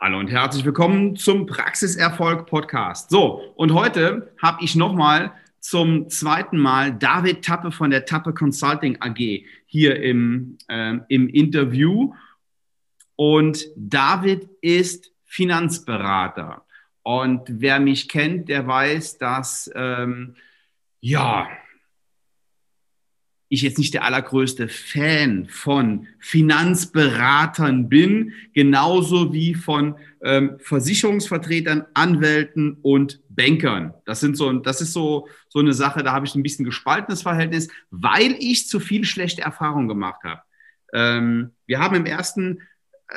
Hallo und herzlich willkommen zum Praxiserfolg Podcast. So, und heute habe ich nochmal zum zweiten Mal David Tappe von der Tappe Consulting AG hier im, äh, im Interview. Und David ist Finanzberater. Und wer mich kennt, der weiß, dass, ähm, ja, ich jetzt nicht der allergrößte Fan von Finanzberatern bin, genauso wie von ähm, Versicherungsvertretern, Anwälten und Bankern. Das sind so, das ist so, so eine Sache, da habe ich ein bisschen gespaltenes Verhältnis, weil ich zu viel schlechte Erfahrungen gemacht habe. Ähm, wir haben im ersten,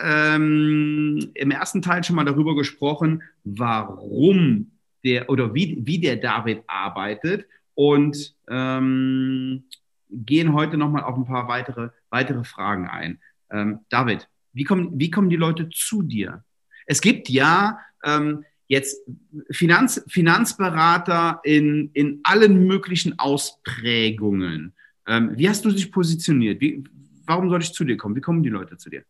ähm, im ersten Teil schon mal darüber gesprochen, warum der oder wie, wie der David arbeitet und ähm, gehen heute nochmal auf ein paar weitere, weitere Fragen ein. Ähm, David, wie kommen, wie kommen die Leute zu dir? Es gibt ja ähm, jetzt Finanz, Finanzberater in, in allen möglichen Ausprägungen. Ähm, wie hast du dich positioniert? Wie, warum soll ich zu dir kommen? Wie kommen die Leute zu dir?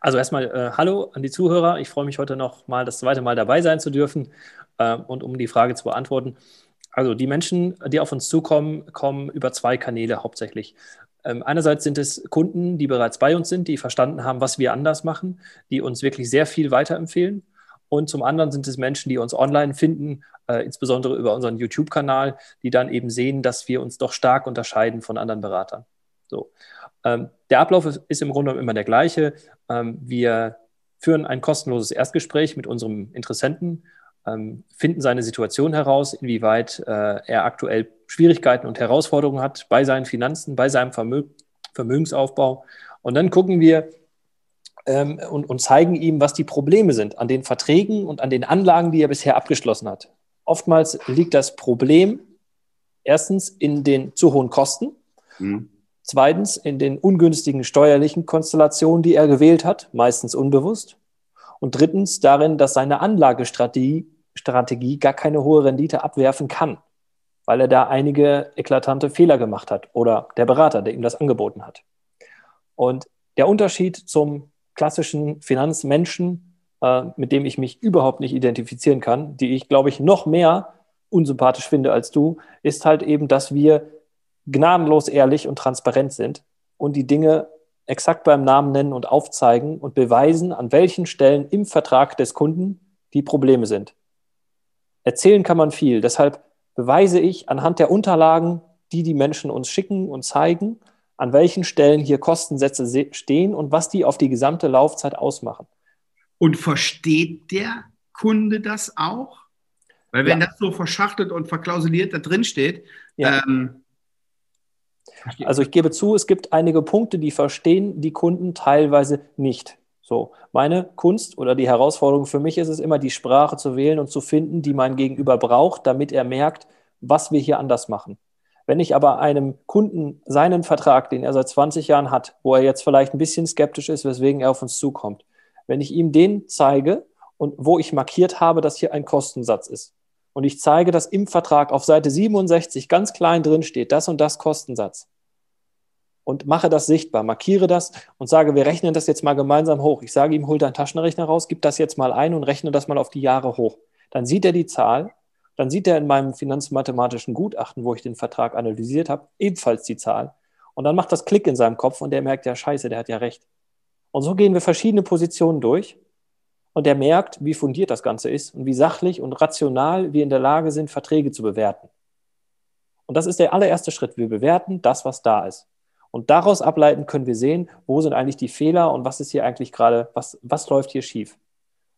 Also erstmal äh, Hallo an die Zuhörer. Ich freue mich heute noch mal das zweite Mal dabei sein zu dürfen äh, und um die Frage zu beantworten. Also die Menschen, die auf uns zukommen, kommen über zwei Kanäle hauptsächlich. Ähm, einerseits sind es Kunden, die bereits bei uns sind, die verstanden haben, was wir anders machen, die uns wirklich sehr viel weiterempfehlen. Und zum anderen sind es Menschen, die uns online finden, äh, insbesondere über unseren YouTube-Kanal, die dann eben sehen, dass wir uns doch stark unterscheiden von anderen Beratern. So. Ähm, der Ablauf ist, ist, im Grunde immer der gleiche. Ähm, wir führen ein kostenloses Erstgespräch mit unserem Interessenten finden seine Situation heraus, inwieweit äh, er aktuell Schwierigkeiten und Herausforderungen hat bei seinen Finanzen, bei seinem Vermö Vermögensaufbau. Und dann gucken wir ähm, und, und zeigen ihm, was die Probleme sind an den Verträgen und an den Anlagen, die er bisher abgeschlossen hat. Oftmals liegt das Problem erstens in den zu hohen Kosten, mhm. zweitens in den ungünstigen steuerlichen Konstellationen, die er gewählt hat, meistens unbewusst. Und drittens darin, dass seine Anlagestrategie Strategie gar keine hohe Rendite abwerfen kann, weil er da einige eklatante Fehler gemacht hat oder der Berater, der ihm das angeboten hat. Und der Unterschied zum klassischen Finanzmenschen, äh, mit dem ich mich überhaupt nicht identifizieren kann, die ich, glaube ich, noch mehr unsympathisch finde als du, ist halt eben, dass wir gnadenlos ehrlich und transparent sind und die Dinge exakt beim Namen nennen und aufzeigen und beweisen, an welchen Stellen im Vertrag des Kunden die Probleme sind. Erzählen kann man viel. Deshalb beweise ich anhand der Unterlagen, die die Menschen uns schicken und zeigen, an welchen Stellen hier Kostensätze stehen und was die auf die gesamte Laufzeit ausmachen. Und versteht der Kunde das auch? Weil wenn ja. das so verschachtelt und verklausuliert da drin steht, ja. ähm, also ich gebe zu, es gibt einige Punkte, die verstehen die Kunden teilweise nicht. So, meine Kunst oder die Herausforderung für mich ist es immer, die Sprache zu wählen und zu finden, die mein Gegenüber braucht, damit er merkt, was wir hier anders machen. Wenn ich aber einem Kunden seinen Vertrag, den er seit 20 Jahren hat, wo er jetzt vielleicht ein bisschen skeptisch ist, weswegen er auf uns zukommt, wenn ich ihm den zeige und wo ich markiert habe, dass hier ein Kostensatz ist, und ich zeige, dass im Vertrag auf Seite 67 ganz klein drin steht, das und das Kostensatz. Und mache das sichtbar, markiere das und sage, wir rechnen das jetzt mal gemeinsam hoch. Ich sage ihm, hol deinen Taschenrechner raus, gib das jetzt mal ein und rechne das mal auf die Jahre hoch. Dann sieht er die Zahl, dann sieht er in meinem finanzmathematischen Gutachten, wo ich den Vertrag analysiert habe, ebenfalls die Zahl. Und dann macht das Klick in seinem Kopf und der merkt, ja, scheiße, der hat ja recht. Und so gehen wir verschiedene Positionen durch und der merkt, wie fundiert das Ganze ist und wie sachlich und rational wir in der Lage sind, Verträge zu bewerten. Und das ist der allererste Schritt. Wir bewerten das, was da ist. Und daraus ableiten können wir sehen, wo sind eigentlich die Fehler und was ist hier eigentlich gerade, was, was läuft hier schief.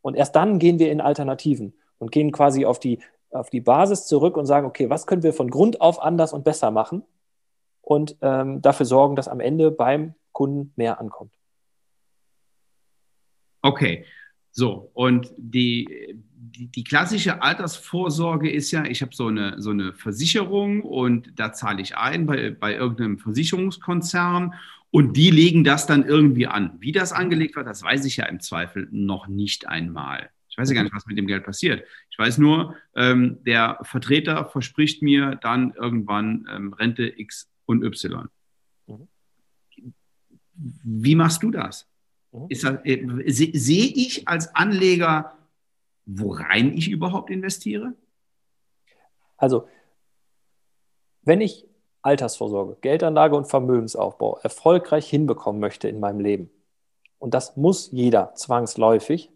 Und erst dann gehen wir in Alternativen und gehen quasi auf die, auf die Basis zurück und sagen, okay, was können wir von Grund auf anders und besser machen und ähm, dafür sorgen, dass am Ende beim Kunden mehr ankommt. Okay, so, und die, die, die, klassische Altersvorsorge ist ja, ich habe so eine, so eine Versicherung und da zahle ich ein bei, bei irgendeinem Versicherungskonzern und die legen das dann irgendwie an. Wie das angelegt wird, das weiß ich ja im Zweifel noch nicht einmal. Ich weiß ja gar nicht, was mit dem Geld passiert. Ich weiß nur, ähm, der Vertreter verspricht mir dann irgendwann ähm, Rente X und Y. Mhm. Wie machst du das? Mhm. Äh, sehe ich als Anleger, worein ich überhaupt investiere? Also, wenn ich Altersvorsorge, Geldanlage und Vermögensaufbau erfolgreich hinbekommen möchte in meinem Leben, und das muss jeder zwangsläufig,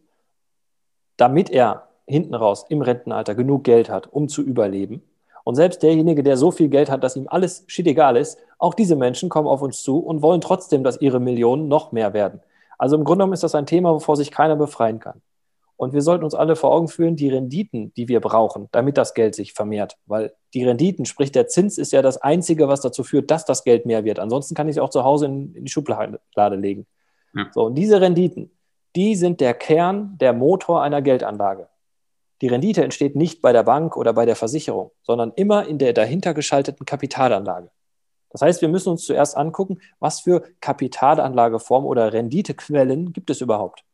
damit er hinten raus im Rentenalter genug Geld hat, um zu überleben. Und selbst derjenige, der so viel Geld hat, dass ihm alles shit egal ist, auch diese Menschen kommen auf uns zu und wollen trotzdem, dass ihre Millionen noch mehr werden. Also im Grunde genommen ist das ein Thema, wovor sich keiner befreien kann. Und wir sollten uns alle vor Augen führen, die Renditen, die wir brauchen, damit das Geld sich vermehrt. Weil die Renditen, sprich der Zins, ist ja das Einzige, was dazu führt, dass das Geld mehr wird. Ansonsten kann ich es auch zu Hause in, in die Schublade legen. Ja. So, und diese Renditen, die sind der Kern, der Motor einer Geldanlage. Die Rendite entsteht nicht bei der Bank oder bei der Versicherung, sondern immer in der dahinter geschalteten Kapitalanlage. Das heißt, wir müssen uns zuerst angucken, was für Kapitalanlageformen oder Renditequellen gibt es überhaupt.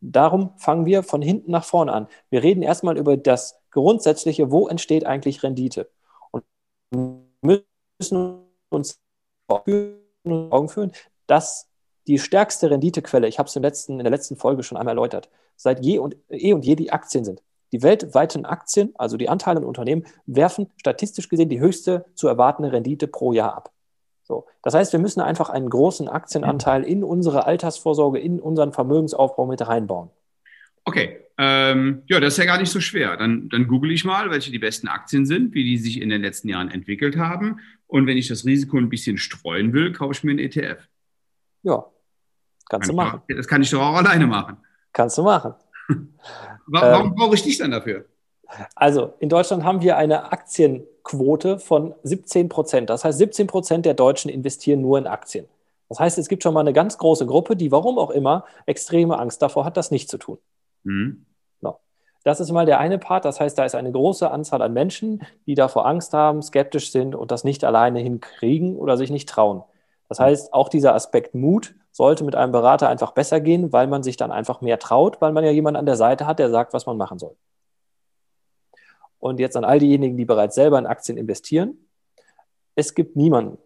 Darum fangen wir von hinten nach vorne an. Wir reden erstmal über das Grundsätzliche, wo entsteht eigentlich Rendite. Und müssen uns Augen führen, dass die stärkste Renditequelle, ich habe es in der letzten Folge schon einmal erläutert, seit je und, eh und je die Aktien sind. Die weltweiten Aktien, also die Anteile an Unternehmen, werfen statistisch gesehen die höchste zu erwartende Rendite pro Jahr ab. So. Das heißt, wir müssen einfach einen großen Aktienanteil in unsere Altersvorsorge, in unseren Vermögensaufbau mit reinbauen. Okay, ähm, ja, das ist ja gar nicht so schwer. Dann, dann google ich mal, welche die besten Aktien sind, wie die sich in den letzten Jahren entwickelt haben. Und wenn ich das Risiko ein bisschen streuen will, kaufe ich mir einen ETF. Ja, kannst kann du machen. das kann ich doch auch alleine machen. Kannst du machen. Warum ähm, brauche ich dich dann dafür? Also in Deutschland haben wir eine Aktienquote von 17 Prozent. Das heißt, 17 Prozent der Deutschen investieren nur in Aktien. Das heißt, es gibt schon mal eine ganz große Gruppe, die warum auch immer extreme Angst davor hat, das nicht zu tun. Mhm. No. Das ist mal der eine Part. Das heißt, da ist eine große Anzahl an Menschen, die davor Angst haben, skeptisch sind und das nicht alleine hinkriegen oder sich nicht trauen. Das heißt, auch dieser Aspekt Mut sollte mit einem Berater einfach besser gehen, weil man sich dann einfach mehr traut, weil man ja jemanden an der Seite hat, der sagt, was man machen soll. Und jetzt an all diejenigen, die bereits selber in Aktien investieren. Es gibt niemanden,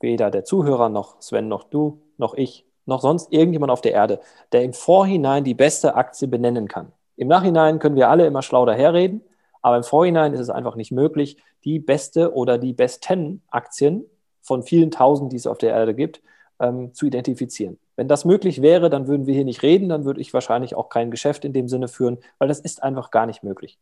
weder der Zuhörer noch Sven noch du noch ich noch sonst irgendjemand auf der Erde, der im Vorhinein die beste Aktie benennen kann. Im Nachhinein können wir alle immer schlau daherreden, aber im Vorhinein ist es einfach nicht möglich, die beste oder die besten Aktien von vielen Tausend, die es auf der Erde gibt, ähm, zu identifizieren. Wenn das möglich wäre, dann würden wir hier nicht reden, dann würde ich wahrscheinlich auch kein Geschäft in dem Sinne führen, weil das ist einfach gar nicht möglich.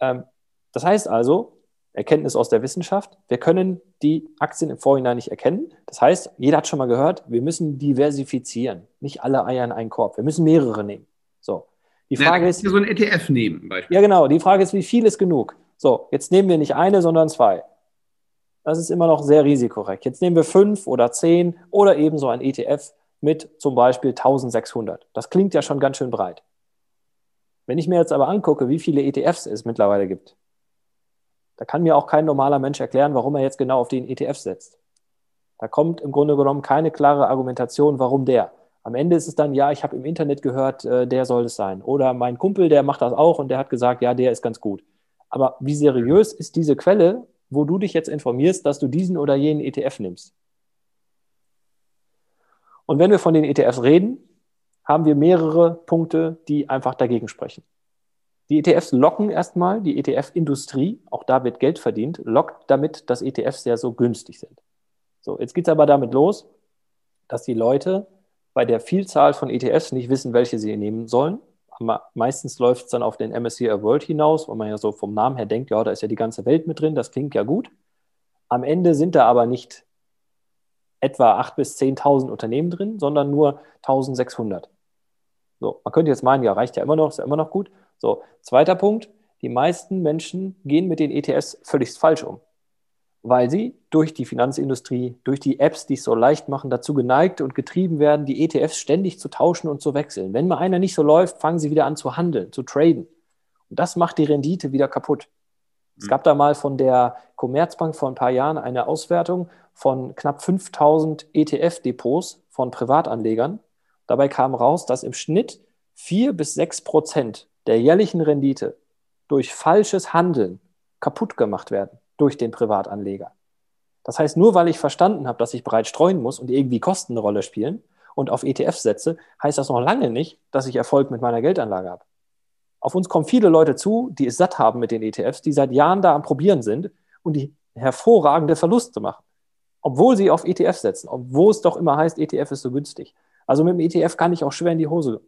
So. Ähm, das heißt also, Erkenntnis aus der Wissenschaft, wir können die Aktien im Vorhinein nicht erkennen. Das heißt, jeder hat schon mal gehört, wir müssen diversifizieren. Nicht alle Eier in einen Korb. Wir müssen mehrere nehmen. So. Die Frage ja, ist. so ein ETF nehmen, Beispiel. Ja, genau. Die Frage ist, wie viel ist genug? So, jetzt nehmen wir nicht eine, sondern zwei das ist immer noch sehr risikoreich. Jetzt nehmen wir fünf oder zehn oder ebenso ein ETF mit zum Beispiel 1600. Das klingt ja schon ganz schön breit. Wenn ich mir jetzt aber angucke, wie viele ETFs es mittlerweile gibt, da kann mir auch kein normaler Mensch erklären, warum er jetzt genau auf den ETF setzt. Da kommt im Grunde genommen keine klare Argumentation, warum der. Am Ende ist es dann, ja, ich habe im Internet gehört, äh, der soll es sein. Oder mein Kumpel, der macht das auch und der hat gesagt, ja, der ist ganz gut. Aber wie seriös ist diese Quelle wo du dich jetzt informierst, dass du diesen oder jenen ETF nimmst. Und wenn wir von den ETFs reden, haben wir mehrere Punkte, die einfach dagegen sprechen. Die ETFs locken erstmal, die ETF-Industrie, auch da wird Geld verdient, lockt damit, dass ETFs sehr so günstig sind. So, jetzt geht es aber damit los, dass die Leute bei der Vielzahl von ETFs nicht wissen, welche sie nehmen sollen meistens läuft es dann auf den MSCI World hinaus, wo man ja so vom Namen her denkt, ja, da ist ja die ganze Welt mit drin, das klingt ja gut. Am Ende sind da aber nicht etwa 8.000 bis 10.000 Unternehmen drin, sondern nur 1.600. So, man könnte jetzt meinen, ja, reicht ja immer noch, ist ja immer noch gut. So, zweiter Punkt, die meisten Menschen gehen mit den ETFs völlig falsch um weil sie durch die Finanzindustrie, durch die Apps, die es so leicht machen, dazu geneigt und getrieben werden, die ETFs ständig zu tauschen und zu wechseln. Wenn mal einer nicht so läuft, fangen sie wieder an zu handeln, zu traden. Und das macht die Rendite wieder kaputt. Es gab da mal von der Commerzbank vor ein paar Jahren eine Auswertung von knapp 5000 ETF-Depots von Privatanlegern. Dabei kam raus, dass im Schnitt vier bis sechs Prozent der jährlichen Rendite durch falsches Handeln kaputt gemacht werden durch den Privatanleger. Das heißt, nur weil ich verstanden habe, dass ich breit streuen muss und irgendwie Kosten eine Rolle spielen und auf ETFs setze, heißt das noch lange nicht, dass ich Erfolg mit meiner Geldanlage habe. Auf uns kommen viele Leute zu, die es satt haben mit den ETFs, die seit Jahren da am Probieren sind und die hervorragende Verluste machen, obwohl sie auf ETFs setzen, obwohl es doch immer heißt, ETF ist so günstig. Also mit dem ETF kann ich auch schwer in die Hose,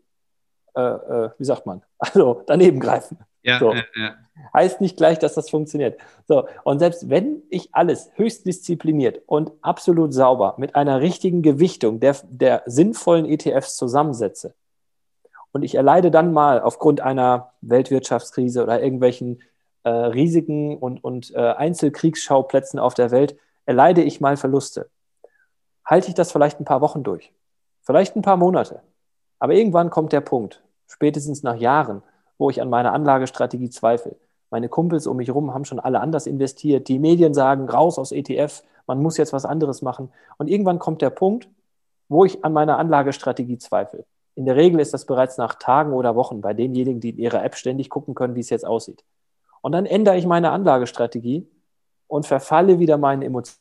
äh, äh, wie sagt man, also daneben greifen. Ja, so. ja, ja. Heißt nicht gleich, dass das funktioniert. So, und selbst wenn ich alles höchst diszipliniert und absolut sauber mit einer richtigen Gewichtung der, der sinnvollen ETFs zusammensetze und ich erleide dann mal aufgrund einer Weltwirtschaftskrise oder irgendwelchen äh, Risiken und, und äh, Einzelkriegsschauplätzen auf der Welt, erleide ich mal Verluste. Halte ich das vielleicht ein paar Wochen durch, vielleicht ein paar Monate. Aber irgendwann kommt der Punkt, spätestens nach Jahren, wo ich an meiner Anlagestrategie zweifle. Meine Kumpels um mich herum haben schon alle anders investiert. Die Medien sagen, raus aus ETF, man muss jetzt was anderes machen. Und irgendwann kommt der Punkt, wo ich an meiner Anlagestrategie zweifle. In der Regel ist das bereits nach Tagen oder Wochen bei denjenigen, die in ihrer App ständig gucken können, wie es jetzt aussieht. Und dann ändere ich meine Anlagestrategie und verfalle wieder meinen Emotionen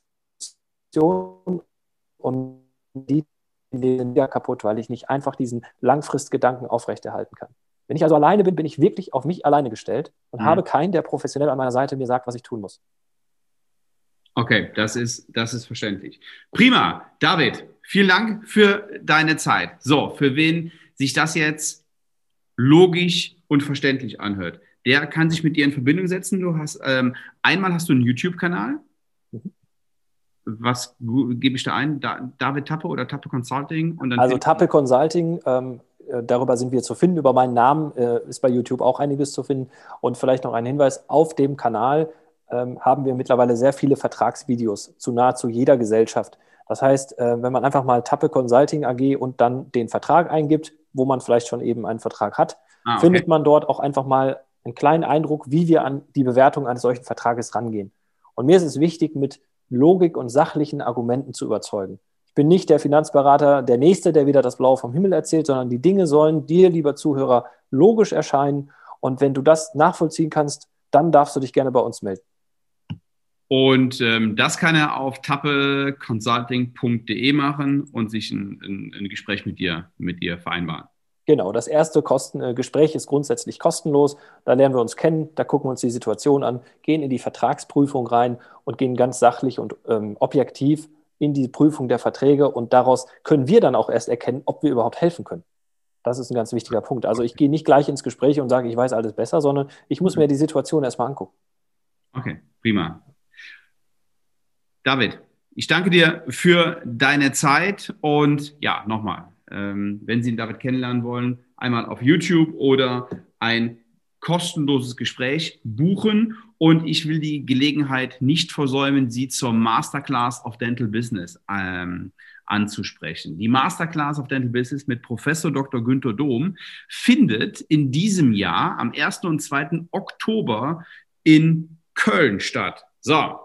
und die gehen wieder kaputt, weil ich nicht einfach diesen Langfristgedanken aufrechterhalten kann. Wenn ich also alleine bin, bin ich wirklich auf mich alleine gestellt und mhm. habe keinen, der professionell an meiner Seite mir sagt, was ich tun muss. Okay, das ist, das ist verständlich. Prima. David, vielen Dank für deine Zeit. So, für wen sich das jetzt logisch und verständlich anhört, der kann sich mit dir in Verbindung setzen. Du hast ähm, einmal hast du einen YouTube-Kanal. Was gebe ich da ein? Da, David Tappe oder Tappe Consulting? also Tappe Consulting ähm, äh, darüber sind wir zu finden. Über meinen Namen äh, ist bei YouTube auch einiges zu finden. Und vielleicht noch ein Hinweis, auf dem Kanal ähm, haben wir mittlerweile sehr viele Vertragsvideos zu nahezu jeder Gesellschaft. Das heißt, äh, wenn man einfach mal Tappe Consulting AG und dann den Vertrag eingibt, wo man vielleicht schon eben einen Vertrag hat, ah, okay. findet man dort auch einfach mal einen kleinen Eindruck, wie wir an die Bewertung eines solchen Vertrages rangehen. Und mir ist es wichtig, mit Logik und sachlichen Argumenten zu überzeugen. Ich bin nicht der Finanzberater, der Nächste, der wieder das Blaue vom Himmel erzählt, sondern die Dinge sollen dir, lieber Zuhörer, logisch erscheinen. Und wenn du das nachvollziehen kannst, dann darfst du dich gerne bei uns melden. Und ähm, das kann er auf tappeconsulting.de machen und sich ein, ein, ein, Gespräch mit dir, mit dir vereinbaren. Genau, das erste Kosten, äh, Gespräch ist grundsätzlich kostenlos. Da lernen wir uns kennen, da gucken wir uns die Situation an, gehen in die Vertragsprüfung rein und gehen ganz sachlich und ähm, objektiv in die Prüfung der Verträge und daraus können wir dann auch erst erkennen, ob wir überhaupt helfen können. Das ist ein ganz wichtiger Punkt. Also ich gehe nicht gleich ins Gespräch und sage, ich weiß alles besser, sondern ich muss mir die Situation erstmal angucken. Okay, prima. David, ich danke dir für deine Zeit und ja, nochmal, wenn Sie David kennenlernen wollen, einmal auf YouTube oder ein kostenloses Gespräch buchen und ich will die Gelegenheit nicht versäumen, Sie zur Masterclass of Dental Business ähm, anzusprechen. Die Masterclass of Dental Business mit Professor Dr. Günther Dom findet in diesem Jahr am 1. und 2. Oktober in Köln statt. So,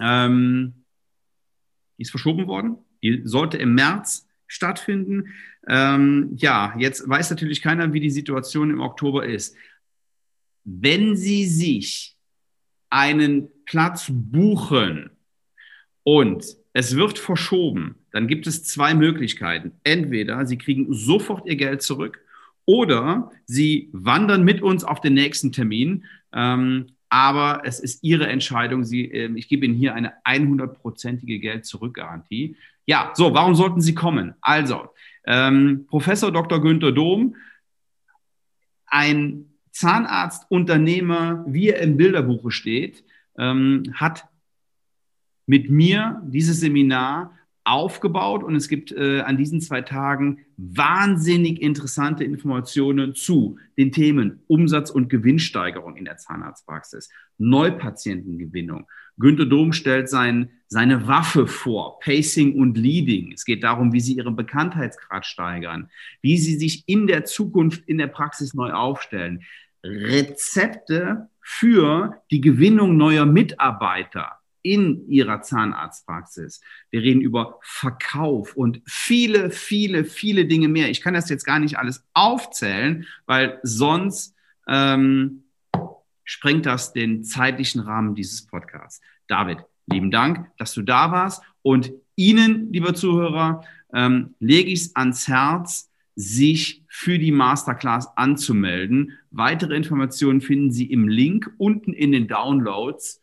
ähm, die ist verschoben worden. Die sollte im März stattfinden. Ähm, ja, jetzt weiß natürlich keiner, wie die Situation im Oktober ist wenn Sie sich einen Platz buchen und es wird verschoben, dann gibt es zwei Möglichkeiten. Entweder Sie kriegen sofort Ihr Geld zurück oder Sie wandern mit uns auf den nächsten Termin. Ähm, aber es ist Ihre Entscheidung. Sie, äh, ich gebe Ihnen hier eine 100-prozentige Geld-Zurück-Garantie. Ja, so, warum sollten Sie kommen? Also, ähm, Professor Dr. Günther Dom, ein Zahnarzt, Unternehmer, wie er im Bilderbuche steht, ähm, hat mit mir dieses Seminar aufgebaut und es gibt äh, an diesen zwei Tagen wahnsinnig interessante Informationen zu den Themen Umsatz- und Gewinnsteigerung in der Zahnarztpraxis, Neupatientengewinnung. Günter Dom stellt sein, seine Waffe vor, Pacing und Leading. Es geht darum, wie Sie Ihren Bekanntheitsgrad steigern, wie Sie sich in der Zukunft in der Praxis neu aufstellen, Rezepte für die Gewinnung neuer Mitarbeiter in ihrer Zahnarztpraxis. Wir reden über Verkauf und viele, viele, viele Dinge mehr. Ich kann das jetzt gar nicht alles aufzählen, weil sonst ähm, sprengt das den zeitlichen Rahmen dieses Podcasts. David, lieben Dank, dass du da warst und Ihnen, lieber Zuhörer, ähm, lege ich es ans Herz, sich für die Masterclass anzumelden. Weitere Informationen finden Sie im Link unten in den Downloads.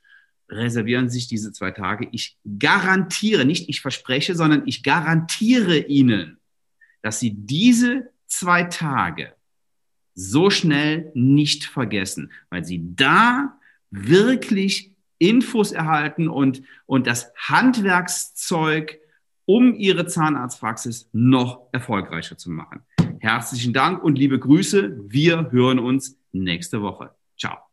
Reservieren sich diese zwei Tage. Ich garantiere, nicht ich verspreche, sondern ich garantiere Ihnen, dass Sie diese zwei Tage so schnell nicht vergessen, weil Sie da wirklich Infos erhalten und, und das Handwerkszeug, um Ihre Zahnarztpraxis noch erfolgreicher zu machen. Herzlichen Dank und liebe Grüße. Wir hören uns nächste Woche. Ciao.